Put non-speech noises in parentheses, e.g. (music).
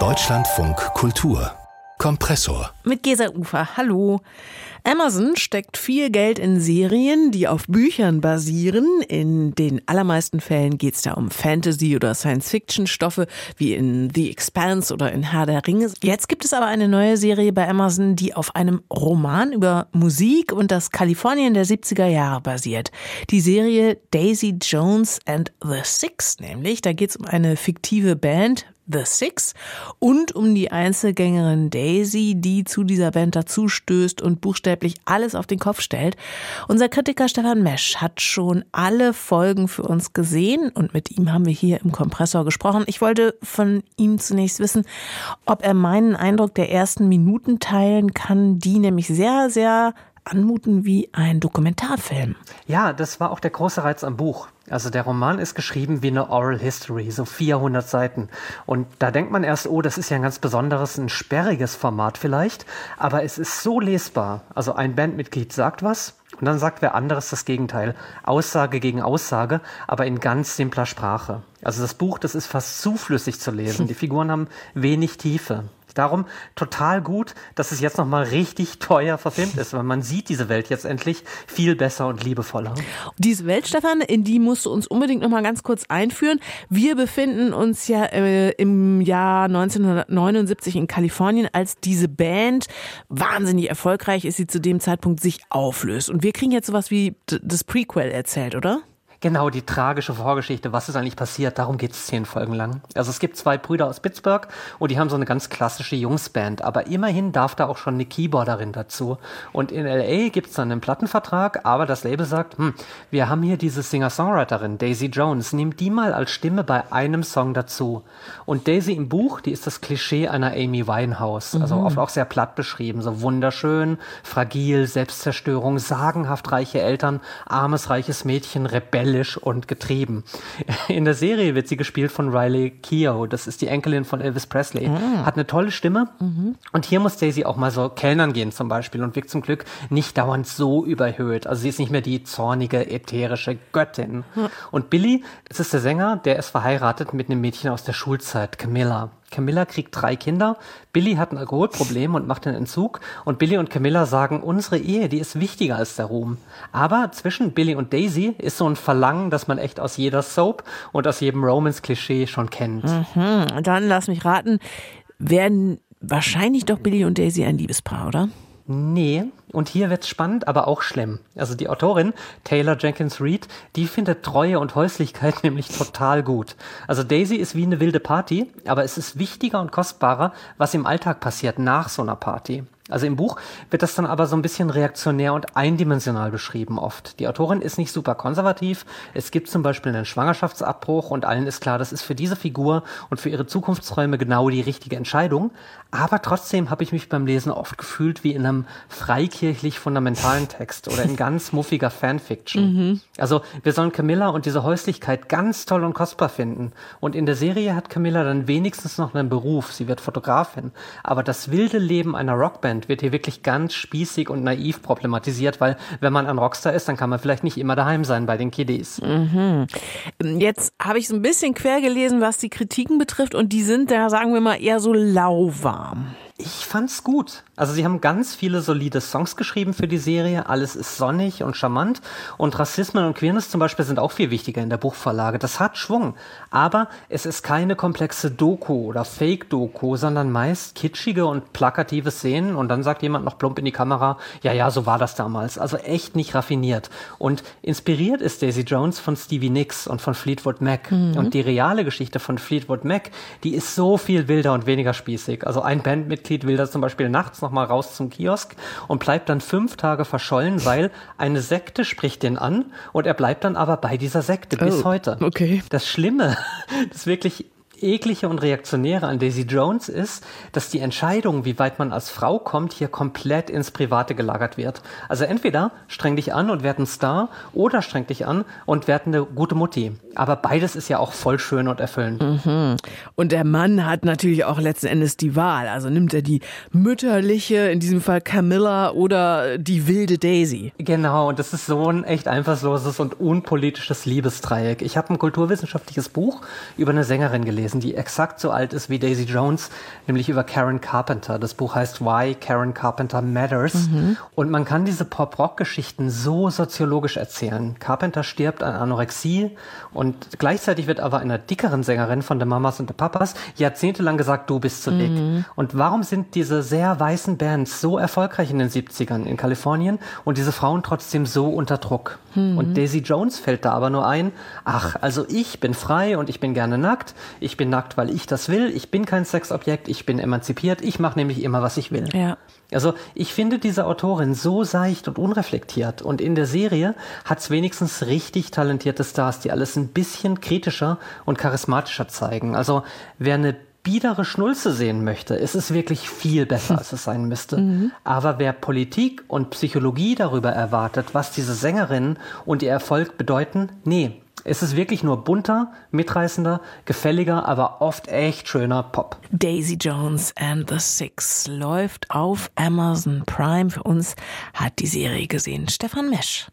Deutschlandfunk Kultur Kompressor. Mit Gesa Ufer. Hallo. Amazon steckt viel Geld in Serien, die auf Büchern basieren. In den allermeisten Fällen geht es da um Fantasy- oder Science-Fiction-Stoffe, wie in The Expanse oder in Herr der Ringe. Jetzt gibt es aber eine neue Serie bei Amazon, die auf einem Roman über Musik und das Kalifornien der 70er Jahre basiert. Die Serie Daisy Jones and the Six nämlich. Da geht es um eine fiktive Band, The Six und um die Einzelgängerin Daisy, die zu dieser Band dazustößt und buchstäblich alles auf den Kopf stellt. Unser Kritiker Stefan Mesch hat schon alle Folgen für uns gesehen und mit ihm haben wir hier im Kompressor gesprochen. Ich wollte von ihm zunächst wissen, ob er meinen Eindruck der ersten Minuten teilen kann, die nämlich sehr, sehr anmuten wie ein Dokumentarfilm. Ja, das war auch der große Reiz am Buch. Also der Roman ist geschrieben wie eine Oral History, so 400 Seiten. Und da denkt man erst, oh, das ist ja ein ganz besonderes, ein sperriges Format vielleicht. Aber es ist so lesbar. Also ein Bandmitglied sagt was und dann sagt wer anderes das Gegenteil. Aussage gegen Aussage, aber in ganz simpler Sprache. Also das Buch, das ist fast zuflüssig zu lesen. (laughs) Die Figuren haben wenig Tiefe. Darum total gut, dass es jetzt nochmal richtig teuer verfilmt ist, weil man sieht diese Welt jetzt endlich viel besser und liebevoller. Diese Welt, Stefan, in die musst du uns unbedingt nochmal ganz kurz einführen. Wir befinden uns ja äh, im Jahr 1979 in Kalifornien, als diese Band wahnsinnig erfolgreich ist, sie zu dem Zeitpunkt sich auflöst. Und wir kriegen jetzt sowas wie das Prequel erzählt, oder? Genau, die tragische Vorgeschichte, was ist eigentlich passiert, darum geht es zehn Folgen lang. Also es gibt zwei Brüder aus Pittsburgh und die haben so eine ganz klassische Jungsband, aber immerhin darf da auch schon eine Keyboarderin dazu. Und in LA gibt es dann einen Plattenvertrag, aber das Label sagt, hm, wir haben hier diese Singer-Songwriterin, Daisy Jones, nehmt die mal als Stimme bei einem Song dazu. Und Daisy im Buch, die ist das Klischee einer Amy Winehouse, also mhm. oft auch sehr platt beschrieben, so wunderschön, fragil, Selbstzerstörung, sagenhaft reiche Eltern, armes, reiches Mädchen, Rebell rebellisch und getrieben. (laughs) In der Serie wird sie gespielt von Riley Keough. Das ist die Enkelin von Elvis Presley. Mhm. Hat eine tolle Stimme. Mhm. Und hier muss Daisy auch mal so Kellnern gehen zum Beispiel und wirkt zum Glück nicht dauernd so überhöht. Also sie ist nicht mehr die zornige, ätherische Göttin. Mhm. Und Billy, das ist der Sänger, der ist verheiratet mit einem Mädchen aus der Schulzeit, Camilla. Camilla kriegt drei Kinder. Billy hat ein Alkoholproblem und macht einen Entzug. Und Billy und Camilla sagen, unsere Ehe, die ist wichtiger als der Ruhm. Aber zwischen Billy und Daisy ist so ein Verlangen, das man echt aus jeder Soap und aus jedem Romance-Klischee schon kennt. Mhm. Dann lass mich raten, werden wahrscheinlich doch Billy und Daisy ein Liebespaar, oder? Nee, und hier wird's spannend, aber auch schlimm. Also die Autorin, Taylor Jenkins Reid, die findet Treue und Häuslichkeit (laughs) nämlich total gut. Also Daisy ist wie eine wilde Party, aber es ist wichtiger und kostbarer, was im Alltag passiert nach so einer Party. Also im Buch wird das dann aber so ein bisschen reaktionär und eindimensional beschrieben oft. Die Autorin ist nicht super konservativ. Es gibt zum Beispiel einen Schwangerschaftsabbruch und allen ist klar, das ist für diese Figur und für ihre Zukunftsräume genau die richtige Entscheidung. Aber trotzdem habe ich mich beim Lesen oft gefühlt wie in einem freikirchlich fundamentalen Text oder in ganz muffiger Fanfiction. (laughs) Mhm. Also wir sollen Camilla und diese Häuslichkeit ganz toll und kostbar finden. Und in der Serie hat Camilla dann wenigstens noch einen Beruf. Sie wird Fotografin. Aber das wilde Leben einer Rockband Band wird hier wirklich ganz spießig und naiv problematisiert, weil wenn man ein Rockstar ist, dann kann man vielleicht nicht immer daheim sein bei den Kiddies. Mhm. Jetzt habe ich so ein bisschen quer gelesen, was die Kritiken betrifft und die sind da, sagen wir mal, eher so lauwarm. Ich fand's gut. Also sie haben ganz viele solide Songs geschrieben für die Serie. Alles ist sonnig und charmant. Und Rassismen und Queerness zum Beispiel sind auch viel wichtiger in der Buchvorlage. Das hat Schwung. Aber es ist keine komplexe Doku oder Fake-Doku, sondern meist kitschige und plakative Szenen. Und dann sagt jemand noch plump in die Kamera, ja, ja, so war das damals. Also echt nicht raffiniert. Und inspiriert ist Daisy Jones von Stevie Nicks und von Fleetwood Mac. Mhm. Und die reale Geschichte von Fleetwood Mac, die ist so viel wilder und weniger spießig. Also ein Bandmitglied will da zum Beispiel nachts nochmal raus zum Kiosk und bleibt dann fünf Tage verschollen, weil eine Sekte spricht den an und er bleibt dann aber bei dieser Sekte oh, bis heute. Okay. Das Schlimme, (laughs) das wirklich eklige und reaktionäre an Daisy Jones ist, dass die Entscheidung, wie weit man als Frau kommt, hier komplett ins Private gelagert wird. Also entweder streng dich an und werd ein Star oder streng dich an und werd eine gute Mutti. Aber beides ist ja auch voll schön und erfüllend. Mhm. Und der Mann hat natürlich auch letzten Endes die Wahl. Also nimmt er die mütterliche, in diesem Fall Camilla oder die wilde Daisy. Genau, und das ist so ein echt einfallsloses und unpolitisches Liebesdreieck. Ich habe ein kulturwissenschaftliches Buch über eine Sängerin gelesen gelesen, die exakt so alt ist wie Daisy Jones, nämlich über Karen Carpenter. Das Buch heißt Why Karen Carpenter Matters. Mhm. Und man kann diese Pop-Rock-Geschichten so soziologisch erzählen. Carpenter stirbt an Anorexie und gleichzeitig wird aber einer dickeren Sängerin von The Mamas und The Papas jahrzehntelang gesagt, du bist zu dick. Mhm. Und warum sind diese sehr weißen Bands so erfolgreich in den 70ern in Kalifornien und diese Frauen trotzdem so unter Druck? Mhm. Und Daisy Jones fällt da aber nur ein, ach, also ich bin frei und ich bin gerne nackt. Ich bin nackt, weil ich das will. Ich bin kein Sexobjekt, ich bin emanzipiert. Ich mache nämlich immer, was ich will. Ja. Also ich finde diese Autorin so seicht und unreflektiert. Und in der Serie hat es wenigstens richtig talentierte Stars, die alles ein bisschen kritischer und charismatischer zeigen. Also wer eine biedere Schnulze sehen möchte, ist es wirklich viel besser, als es sein müsste. (laughs) Mhm. Aber wer Politik und Psychologie darüber erwartet, was diese Sängerinnen und ihr Erfolg bedeuten, nee, es ist wirklich nur bunter, mitreißender, gefälliger, aber oft echt schöner Pop. Daisy Jones and the Six läuft auf Amazon Prime. Für uns hat die Serie gesehen Stefan Mesch.